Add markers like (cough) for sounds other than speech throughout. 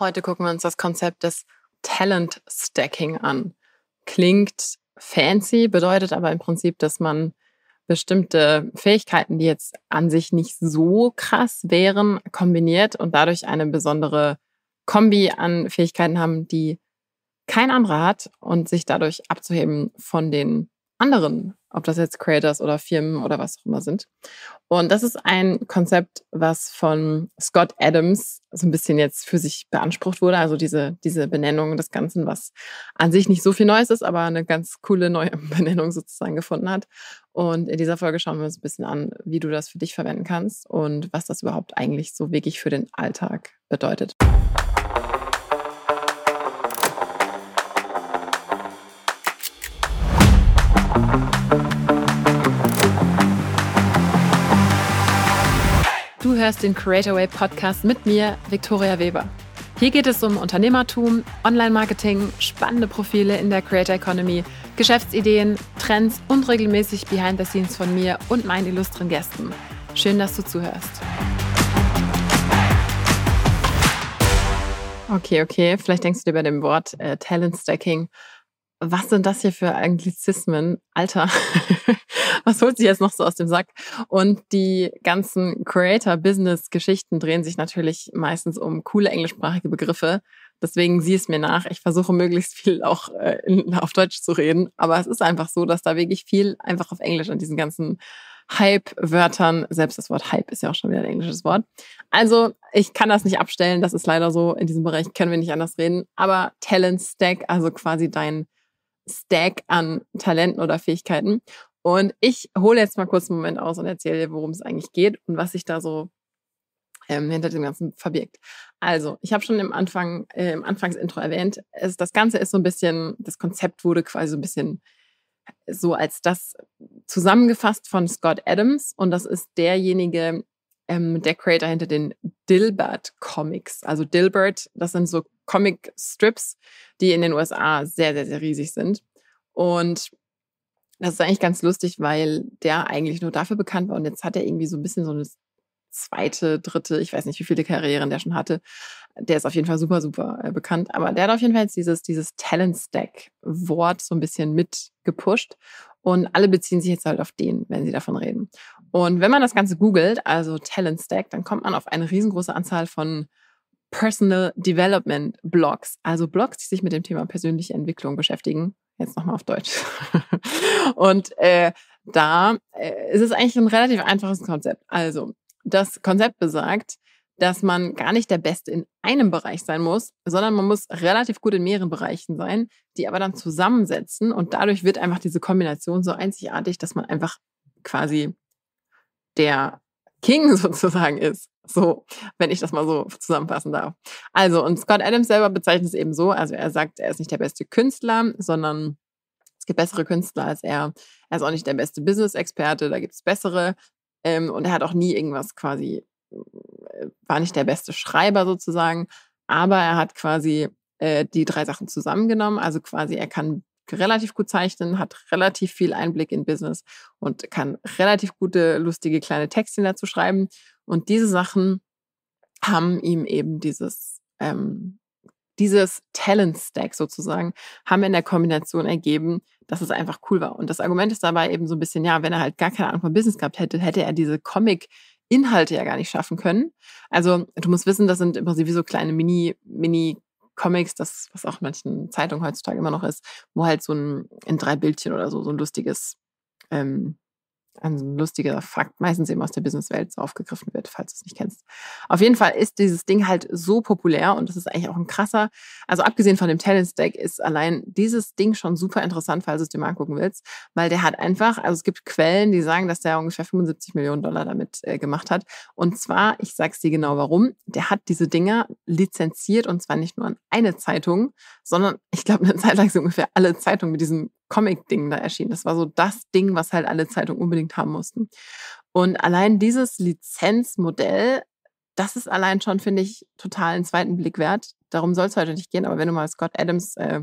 Heute gucken wir uns das Konzept des Talent Stacking an. Klingt fancy, bedeutet aber im Prinzip, dass man bestimmte Fähigkeiten, die jetzt an sich nicht so krass wären, kombiniert und dadurch eine besondere Kombi an Fähigkeiten haben, die kein anderer hat und sich dadurch abzuheben von den anderen, ob das jetzt Creators oder Firmen oder was auch immer sind. Und das ist ein Konzept, was von Scott Adams so ein bisschen jetzt für sich beansprucht wurde. Also diese, diese Benennung des Ganzen, was an sich nicht so viel Neues ist, aber eine ganz coole neue (laughs) Benennung sozusagen gefunden hat. Und in dieser Folge schauen wir uns ein bisschen an, wie du das für dich verwenden kannst und was das überhaupt eigentlich so wirklich für den Alltag bedeutet. Hörst den Creator Way Podcast mit mir, Viktoria Weber. Hier geht es um Unternehmertum, Online-Marketing, spannende Profile in der Creator Economy, Geschäftsideen, Trends und regelmäßig Behind the Scenes von mir und meinen illustren Gästen. Schön, dass du zuhörst. Okay, okay. Vielleicht denkst du dir bei dem Wort äh, Talent Stacking, was sind das hier für Anglizismen? Alter, (laughs) was holt sich jetzt noch so aus dem Sack? Und die ganzen Creator-Business-Geschichten drehen sich natürlich meistens um coole englischsprachige Begriffe. Deswegen sieh es mir nach. Ich versuche möglichst viel auch äh, in, auf Deutsch zu reden. Aber es ist einfach so, dass da wirklich viel einfach auf Englisch an diesen ganzen Hype-Wörtern, selbst das Wort Hype ist ja auch schon wieder ein englisches Wort. Also ich kann das nicht abstellen, das ist leider so, in diesem Bereich können wir nicht anders reden. Aber Talent Stack, also quasi dein Stack an Talenten oder Fähigkeiten. Und ich hole jetzt mal kurz einen Moment aus und erzähle dir, worum es eigentlich geht und was sich da so ähm, hinter dem Ganzen verbirgt. Also, ich habe schon im Anfang, äh, im Anfangsintro erwähnt, es, das Ganze ist so ein bisschen, das Konzept wurde quasi so ein bisschen so als das zusammengefasst von Scott Adams und das ist derjenige, ähm, der Creator hinter den Dilbert Comics. Also Dilbert, das sind so Comic Strips, die in den USA sehr, sehr, sehr riesig sind. Und das ist eigentlich ganz lustig, weil der eigentlich nur dafür bekannt war und jetzt hat er irgendwie so ein bisschen so eine zweite, dritte, ich weiß nicht, wie viele Karrieren der schon hatte. Der ist auf jeden Fall super, super äh, bekannt. Aber der hat auf jeden Fall jetzt dieses, dieses Talent Stack Wort so ein bisschen mit gepusht. Und alle beziehen sich jetzt halt auf den, wenn sie davon reden. Und wenn man das Ganze googelt, also Talent Stack, dann kommt man auf eine riesengroße Anzahl von Personal Development Blogs, also Blogs, die sich mit dem Thema persönliche Entwicklung beschäftigen. Jetzt nochmal auf Deutsch. (laughs) und äh, da äh, ist es eigentlich ein relativ einfaches Konzept. Also, das Konzept besagt, dass man gar nicht der Beste in einem Bereich sein muss, sondern man muss relativ gut in mehreren Bereichen sein, die aber dann zusammensetzen und dadurch wird einfach diese Kombination so einzigartig, dass man einfach quasi der King (laughs) sozusagen ist. So, wenn ich das mal so zusammenfassen darf. Also, und Scott Adams selber bezeichnet es eben so, also er sagt, er ist nicht der beste Künstler, sondern es gibt bessere Künstler als er. Er ist auch nicht der beste Business-Experte, da gibt es bessere. Ähm, und er hat auch nie irgendwas quasi, äh, war nicht der beste Schreiber sozusagen, aber er hat quasi äh, die drei Sachen zusammengenommen. Also quasi, er kann relativ gut zeichnen, hat relativ viel Einblick in Business und kann relativ gute, lustige kleine Texte dazu schreiben. Und diese Sachen haben ihm eben dieses, ähm, dieses Talent Stack sozusagen, haben in der Kombination ergeben, dass es einfach cool war. Und das Argument ist dabei eben so ein bisschen, ja, wenn er halt gar keine Ahnung von Business gehabt hätte, hätte er diese Comic Inhalte ja gar nicht schaffen können. Also du musst wissen, das sind im Prinzip wie so kleine Mini, Mini Comics, das, was auch manchen Zeitungen heutzutage immer noch ist, wo halt so ein in drei Bildchen oder so, so ein lustiges ähm, ein lustiger Fakt, meistens eben aus der Businesswelt aufgegriffen wird, falls du es nicht kennst. Auf jeden Fall ist dieses Ding halt so populär und das ist eigentlich auch ein krasser, also abgesehen von dem Talent Stack ist allein dieses Ding schon super interessant, falls du es dir mal angucken willst, weil der hat einfach, also es gibt Quellen, die sagen, dass der ungefähr 75 Millionen Dollar damit äh, gemacht hat. Und zwar, ich sag's dir genau warum, der hat diese Dinger lizenziert und zwar nicht nur an eine Zeitung, sondern ich glaube eine Zeit lang sind ungefähr alle Zeitungen mit diesem Comic-Ding da erschienen. Das war so das Ding, was halt alle Zeitungen unbedingt haben mussten. Und allein dieses Lizenzmodell, das ist allein schon, finde ich, total einen zweiten Blick wert. Darum soll es heute nicht gehen, aber wenn du mal Scott Adams äh,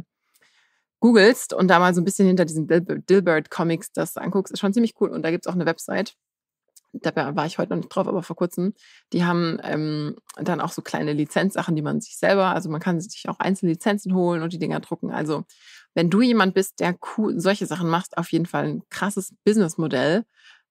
googelst und da mal so ein bisschen hinter diesen Dilbert Comics das anguckst, ist schon ziemlich cool. Und da gibt es auch eine Website. da war ich heute noch nicht drauf, aber vor kurzem, die haben ähm, dann auch so kleine Lizenzsachen, die man sich selber, also man kann sich auch einzelne Lizenzen holen und die Dinger drucken. Also wenn du jemand bist, der solche Sachen machst, auf jeden Fall ein krasses Businessmodell.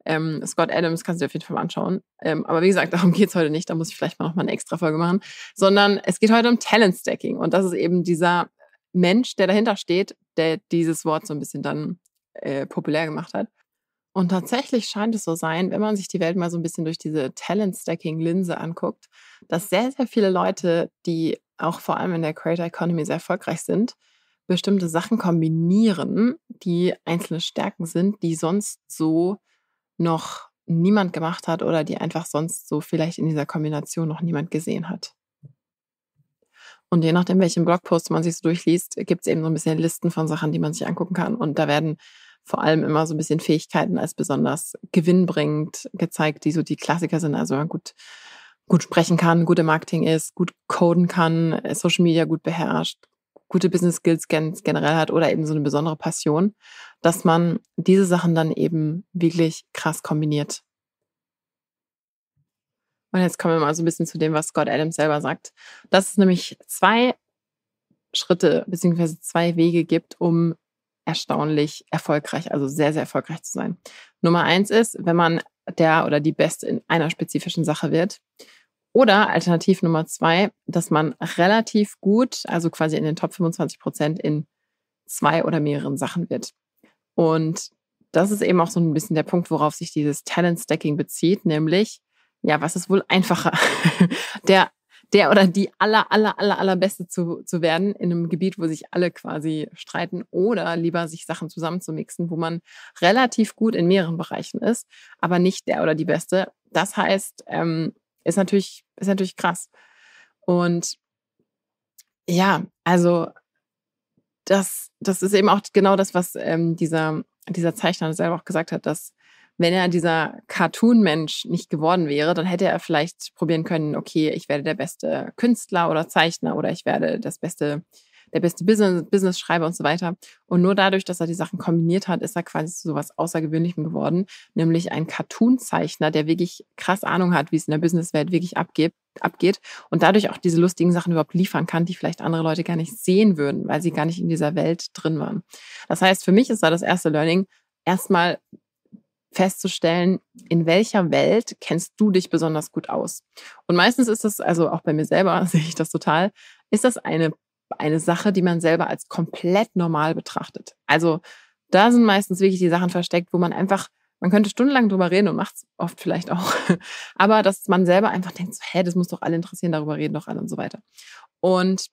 Ähm, Scott Adams kannst du dir auf jeden Fall mal anschauen. Ähm, aber wie gesagt, (laughs) darum geht's heute nicht. Da muss ich vielleicht mal noch mal eine extra Folge machen. Sondern es geht heute um Talent Stacking. Und das ist eben dieser Mensch, der dahinter steht, der dieses Wort so ein bisschen dann äh, populär gemacht hat. Und tatsächlich scheint es so sein, wenn man sich die Welt mal so ein bisschen durch diese Talent-Stacking-Linse anguckt, dass sehr, sehr viele Leute, die auch vor allem in der Creator Economy sehr erfolgreich sind, bestimmte Sachen kombinieren, die einzelne Stärken sind, die sonst so noch niemand gemacht hat oder die einfach sonst so vielleicht in dieser Kombination noch niemand gesehen hat. Und je nachdem, welchen Blogpost man sich so durchliest, gibt es eben so ein bisschen Listen von Sachen, die man sich angucken kann. Und da werden vor allem immer so ein bisschen Fähigkeiten als besonders gewinnbringend gezeigt, die so die Klassiker sind. Also gut, gut sprechen kann, gute Marketing ist, gut coden kann, Social Media gut beherrscht, gute Business Skills generell hat oder eben so eine besondere Passion, dass man diese Sachen dann eben wirklich krass kombiniert. Und jetzt kommen wir mal so ein bisschen zu dem, was Scott Adams selber sagt. Dass es nämlich zwei Schritte beziehungsweise zwei Wege gibt, um erstaunlich erfolgreich, also sehr, sehr erfolgreich zu sein. Nummer eins ist, wenn man der oder die Beste in einer spezifischen Sache wird. Oder Alternativ Nummer zwei, dass man relativ gut, also quasi in den Top 25 Prozent in zwei oder mehreren Sachen wird. Und das ist eben auch so ein bisschen der Punkt, worauf sich dieses Talent Stacking bezieht, nämlich, ja, was ist wohl einfacher? (laughs) der der oder die aller, aller, aller, allerbeste zu, zu werden in einem Gebiet, wo sich alle quasi streiten oder lieber sich Sachen zusammenzumixen, wo man relativ gut in mehreren Bereichen ist, aber nicht der oder die Beste. Das heißt, ähm, ist natürlich, ist natürlich krass. Und ja, also das, das ist eben auch genau das, was ähm, dieser, dieser Zeichner selber auch gesagt hat, dass wenn er dieser Cartoon-Mensch nicht geworden wäre, dann hätte er vielleicht probieren können, okay, ich werde der beste Künstler oder Zeichner oder ich werde das beste, der beste Business, Business-Schreiber und so weiter. Und nur dadurch, dass er die Sachen kombiniert hat, ist er quasi zu sowas Außergewöhnlichem geworden, nämlich ein Cartoon-Zeichner, der wirklich krass Ahnung hat, wie es in der Businesswelt wirklich abgeht, abgeht und dadurch auch diese lustigen Sachen überhaupt liefern kann, die vielleicht andere Leute gar nicht sehen würden, weil sie gar nicht in dieser Welt drin waren. Das heißt, für mich ist da das erste Learning, erstmal festzustellen, in welcher Welt kennst du dich besonders gut aus. Und meistens ist das, also auch bei mir selber (laughs) sehe ich das total, ist das eine, eine Sache, die man selber als komplett normal betrachtet. Also da sind meistens wirklich die Sachen versteckt, wo man einfach, man könnte stundenlang drüber reden und macht es oft vielleicht auch, (laughs) aber dass man selber einfach denkt, so, hä, das muss doch alle interessieren, darüber reden doch alle und so weiter. Und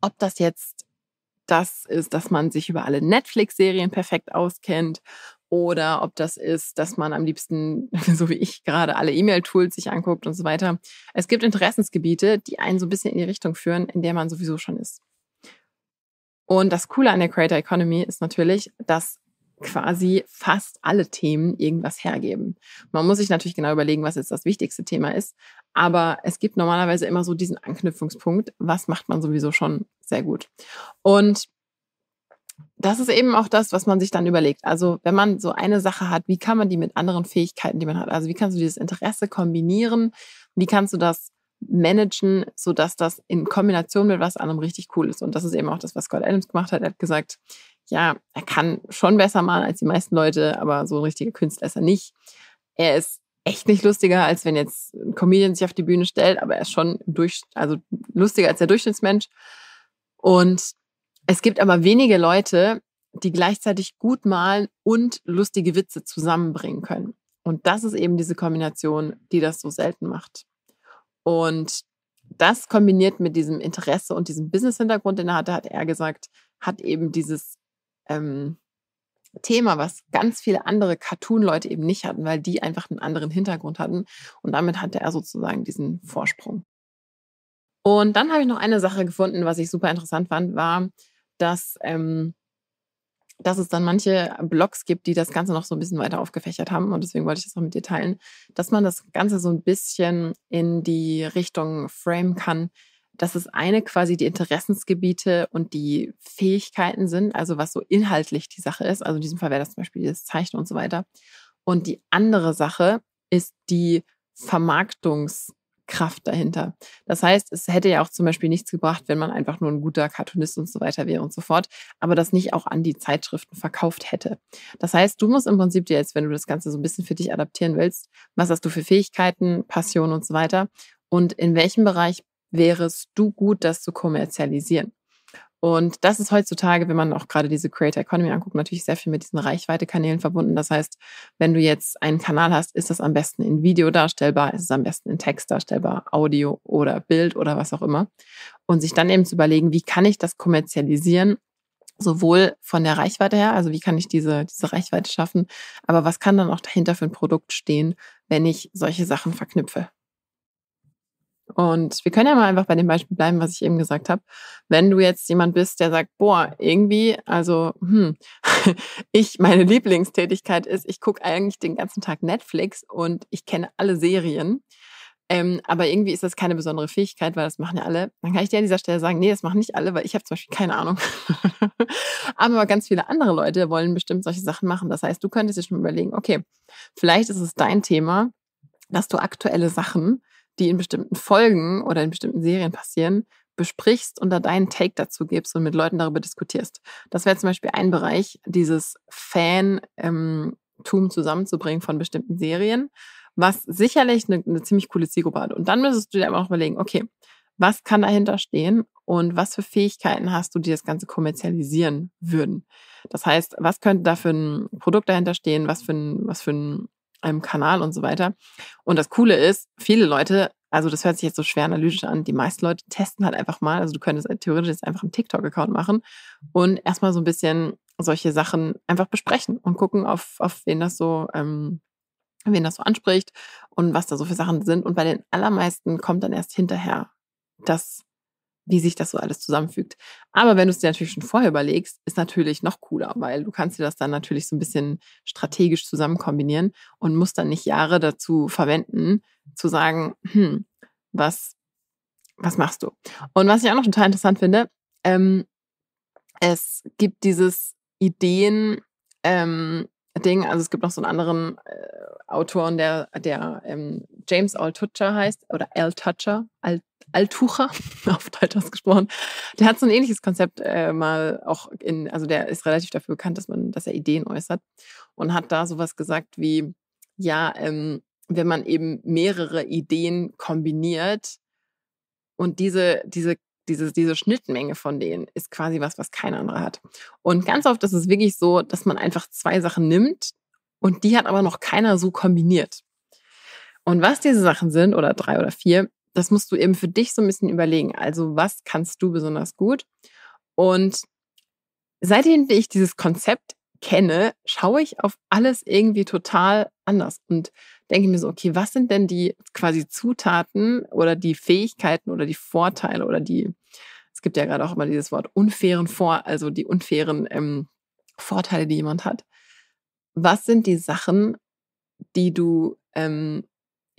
ob das jetzt das ist, dass man sich über alle Netflix-Serien perfekt auskennt oder ob das ist, dass man am liebsten, (laughs) so wie ich gerade, alle E-Mail-Tools sich anguckt und so weiter. Es gibt Interessensgebiete, die einen so ein bisschen in die Richtung führen, in der man sowieso schon ist. Und das Coole an der Creator Economy ist natürlich, dass quasi fast alle Themen irgendwas hergeben. Man muss sich natürlich genau überlegen, was jetzt das wichtigste Thema ist. Aber es gibt normalerweise immer so diesen Anknüpfungspunkt. Was macht man sowieso schon sehr gut? Und das ist eben auch das, was man sich dann überlegt. Also wenn man so eine Sache hat, wie kann man die mit anderen Fähigkeiten, die man hat, also wie kannst du dieses Interesse kombinieren? Wie kannst du das managen, sodass das in Kombination mit was anderem richtig cool ist? Und das ist eben auch das, was Scott Adams gemacht hat. Er hat gesagt, ja, er kann schon besser malen als die meisten Leute, aber so ein richtiger Künstler ist er nicht. Er ist echt nicht lustiger, als wenn jetzt ein Comedian sich auf die Bühne stellt, aber er ist schon durch, also lustiger als der Durchschnittsmensch. Und es gibt aber wenige Leute, die gleichzeitig gut malen und lustige Witze zusammenbringen können. Und das ist eben diese Kombination, die das so selten macht. Und das kombiniert mit diesem Interesse und diesem Business-Hintergrund, den er hatte, hat er gesagt, hat eben dieses ähm, Thema, was ganz viele andere Cartoon-Leute eben nicht hatten, weil die einfach einen anderen Hintergrund hatten. Und damit hatte er sozusagen diesen Vorsprung. Und dann habe ich noch eine Sache gefunden, was ich super interessant fand, war, dass, ähm, dass es dann manche Blogs gibt, die das Ganze noch so ein bisschen weiter aufgefächert haben. Und deswegen wollte ich das auch mit dir teilen, dass man das Ganze so ein bisschen in die Richtung frame kann, dass es eine quasi die Interessensgebiete und die Fähigkeiten sind, also was so inhaltlich die Sache ist. Also in diesem Fall wäre das zum Beispiel das Zeichnen und so weiter. Und die andere Sache ist die Vermarktungs- Kraft dahinter. Das heißt, es hätte ja auch zum Beispiel nichts gebracht, wenn man einfach nur ein guter Cartoonist und so weiter wäre und so fort, aber das nicht auch an die Zeitschriften verkauft hätte. Das heißt, du musst im Prinzip dir jetzt, wenn du das Ganze so ein bisschen für dich adaptieren willst, was hast du für Fähigkeiten, Passion und so weiter und in welchem Bereich wärest du gut, das zu kommerzialisieren. Und das ist heutzutage, wenn man auch gerade diese Creator Economy anguckt, natürlich sehr viel mit diesen Reichweite-Kanälen verbunden. Das heißt, wenn du jetzt einen Kanal hast, ist das am besten in Video darstellbar, ist es am besten in Text darstellbar, Audio oder Bild oder was auch immer. Und sich dann eben zu überlegen, wie kann ich das kommerzialisieren, sowohl von der Reichweite her, also wie kann ich diese, diese Reichweite schaffen, aber was kann dann auch dahinter für ein Produkt stehen, wenn ich solche Sachen verknüpfe. Und wir können ja mal einfach bei dem Beispiel bleiben, was ich eben gesagt habe. Wenn du jetzt jemand bist, der sagt, boah, irgendwie, also, hm, (laughs) ich, meine Lieblingstätigkeit ist, ich gucke eigentlich den ganzen Tag Netflix und ich kenne alle Serien. Ähm, aber irgendwie ist das keine besondere Fähigkeit, weil das machen ja alle. Dann kann ich dir an dieser Stelle sagen, nee, das machen nicht alle, weil ich habe zum Beispiel keine Ahnung. (laughs) aber ganz viele andere Leute wollen bestimmt solche Sachen machen. Das heißt, du könntest dir schon überlegen, okay, vielleicht ist es dein Thema, dass du aktuelle Sachen die in bestimmten Folgen oder in bestimmten Serien passieren, besprichst und da deinen Take dazu gibst und mit Leuten darüber diskutierst. Das wäre zum Beispiel ein Bereich, dieses Fan-Tum zusammenzubringen von bestimmten Serien, was sicherlich eine, eine ziemlich coole Zielgruppe hat. Und dann müsstest du dir aber auch überlegen, okay, was kann dahinter stehen und was für Fähigkeiten hast du, die das Ganze kommerzialisieren würden. Das heißt, was könnte da für ein Produkt dahinter stehen, was für ein, was für ein einem Kanal und so weiter. Und das Coole ist, viele Leute, also das hört sich jetzt so schwer analytisch an, die meisten Leute testen halt einfach mal, also du könntest theoretisch jetzt einfach einen TikTok-Account machen und erstmal so ein bisschen solche Sachen einfach besprechen und gucken, auf, auf wen das so, ähm, wen das so anspricht und was da so für Sachen sind. Und bei den allermeisten kommt dann erst hinterher das wie sich das so alles zusammenfügt. Aber wenn du es dir natürlich schon vorher überlegst, ist natürlich noch cooler, weil du kannst dir das dann natürlich so ein bisschen strategisch zusammen kombinieren und musst dann nicht Jahre dazu verwenden, zu sagen, hm, was, was machst du? Und was ich auch noch total interessant finde, ähm, es gibt dieses Ideen, ähm, Ding, also es gibt noch so einen anderen äh, Autoren, der, der ähm, James Altucher heißt, oder Al Altucher, (laughs) auf Deutsch ausgesprochen. Der hat so ein ähnliches Konzept äh, mal auch in, also der ist relativ dafür bekannt, dass man, dass er Ideen äußert und hat da sowas gesagt wie, ja, ähm, wenn man eben mehrere Ideen kombiniert und diese, diese diese, diese Schnittmenge von denen ist quasi was, was kein anderer hat. Und ganz oft ist es wirklich so, dass man einfach zwei Sachen nimmt und die hat aber noch keiner so kombiniert. Und was diese Sachen sind, oder drei oder vier, das musst du eben für dich so ein bisschen überlegen. Also, was kannst du besonders gut? Und seitdem ich dieses Konzept kenne, schaue ich auf alles irgendwie total anders und denke mir so, okay, was sind denn die quasi Zutaten oder die Fähigkeiten oder die Vorteile oder die, es gibt ja gerade auch immer dieses Wort unfairen Vor, also die unfairen ähm, Vorteile, die jemand hat. Was sind die Sachen, die du ähm,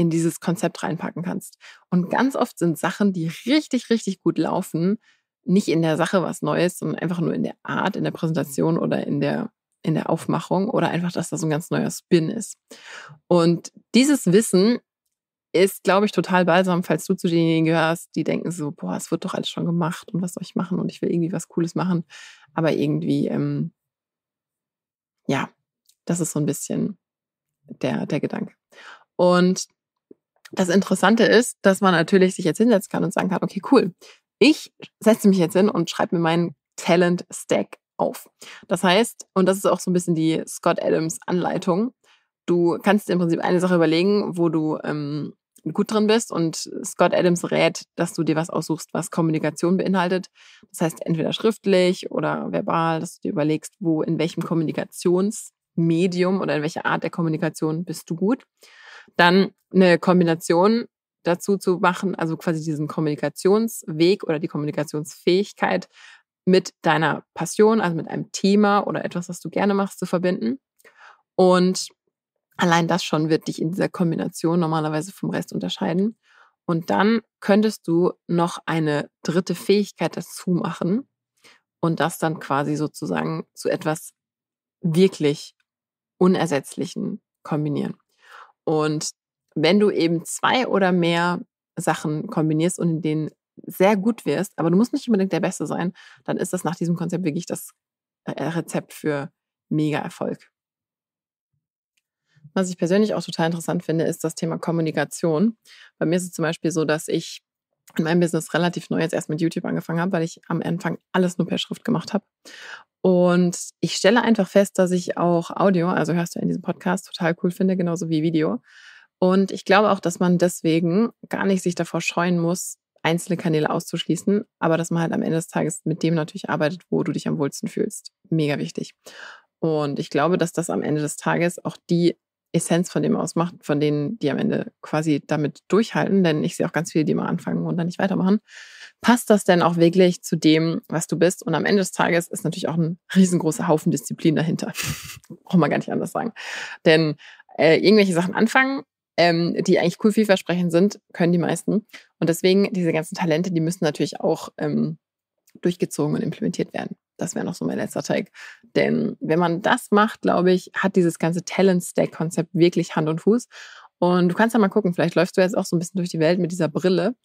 in dieses Konzept reinpacken kannst? Und ganz oft sind Sachen, die richtig, richtig gut laufen, nicht in der Sache was Neues, sondern einfach nur in der Art, in der Präsentation oder in der in der Aufmachung oder einfach, dass das so ein ganz neuer Spin ist. Und dieses Wissen ist, glaube ich, total balsam, falls du zu denjenigen gehörst, die denken so, boah, es wird doch alles schon gemacht und was soll ich machen und ich will irgendwie was Cooles machen. Aber irgendwie, ähm, ja, das ist so ein bisschen der, der Gedanke. Und das Interessante ist, dass man natürlich sich jetzt hinsetzen kann und sagen kann, okay, cool, ich setze mich jetzt hin und schreibe mir meinen Talent Stack auf. Das heißt, und das ist auch so ein bisschen die Scott Adams Anleitung, du kannst im Prinzip eine Sache überlegen, wo du ähm, gut drin bist und Scott Adams rät, dass du dir was aussuchst, was Kommunikation beinhaltet. Das heißt, entweder schriftlich oder verbal, dass du dir überlegst, wo, in welchem Kommunikationsmedium oder in welcher Art der Kommunikation bist du gut. Dann eine Kombination dazu zu machen, also quasi diesen Kommunikationsweg oder die Kommunikationsfähigkeit mit deiner Passion, also mit einem Thema oder etwas, was du gerne machst, zu verbinden. Und allein das schon wird dich in dieser Kombination normalerweise vom Rest unterscheiden. Und dann könntest du noch eine dritte Fähigkeit dazu machen und das dann quasi sozusagen zu etwas wirklich Unersetzlichen kombinieren. Und wenn du eben zwei oder mehr Sachen kombinierst und in denen sehr gut wirst, aber du musst nicht unbedingt der Beste sein, dann ist das nach diesem Konzept wirklich das äh, Rezept für mega Erfolg. Was ich persönlich auch total interessant finde, ist das Thema Kommunikation. Bei mir ist es zum Beispiel so, dass ich in meinem Business relativ neu jetzt erst mit YouTube angefangen habe, weil ich am Anfang alles nur per Schrift gemacht habe. Und ich stelle einfach fest, dass ich auch Audio, also hörst du in diesem Podcast, total cool finde, genauso wie Video. Und ich glaube auch, dass man deswegen gar nicht sich davor scheuen muss, einzelne Kanäle auszuschließen, aber dass man halt am Ende des Tages mit dem natürlich arbeitet, wo du dich am wohlsten fühlst. Mega wichtig. Und ich glaube, dass das am Ende des Tages auch die Essenz von dem ausmacht, von denen, die am Ende quasi damit durchhalten, denn ich sehe auch ganz viele, die mal anfangen und dann nicht weitermachen. Passt das denn auch wirklich zu dem, was du bist? Und am Ende des Tages ist natürlich auch ein riesengroßer Haufen Disziplin dahinter. (laughs) Braucht man gar nicht anders sagen. Denn äh, irgendwelche Sachen anfangen, ähm, die eigentlich cool vielversprechend sind, können die meisten. Und deswegen, diese ganzen Talente, die müssen natürlich auch ähm, durchgezogen und implementiert werden. Das wäre noch so mein letzter Take. Denn wenn man das macht, glaube ich, hat dieses ganze Talent-Stack-Konzept wirklich Hand und Fuß. Und du kannst ja mal gucken, vielleicht läufst du jetzt auch so ein bisschen durch die Welt mit dieser Brille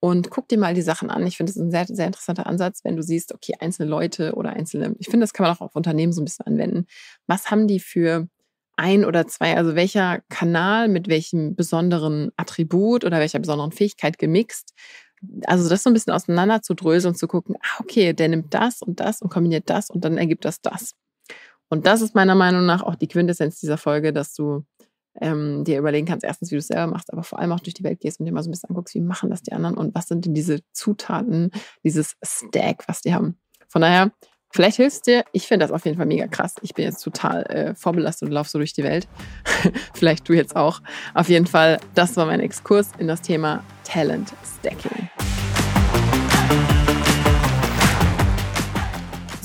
und guck dir mal die Sachen an. Ich finde, das ist ein sehr, sehr interessanter Ansatz, wenn du siehst, okay, einzelne Leute oder einzelne, ich finde, das kann man auch auf Unternehmen so ein bisschen anwenden. Was haben die für ein oder zwei, also welcher Kanal mit welchem besonderen Attribut oder welcher besonderen Fähigkeit gemixt also das so ein bisschen auseinander zu dröseln und zu gucken, ah, okay, der nimmt das und das und kombiniert das und dann ergibt das das. Und das ist meiner Meinung nach auch die Quintessenz dieser Folge, dass du ähm, dir überlegen kannst, erstens, wie du es selber machst, aber vor allem auch durch die Welt gehst und dir mal so ein bisschen anguckst, wie machen das die anderen und was sind denn diese Zutaten, dieses Stack, was die haben. Von daher, Vielleicht hilfst dir. Ich finde das auf jeden Fall mega krass. Ich bin jetzt total äh, vorbelastet und laufe so durch die Welt. (laughs) Vielleicht du jetzt auch. Auf jeden Fall, das war mein Exkurs in das Thema Talent Stacking.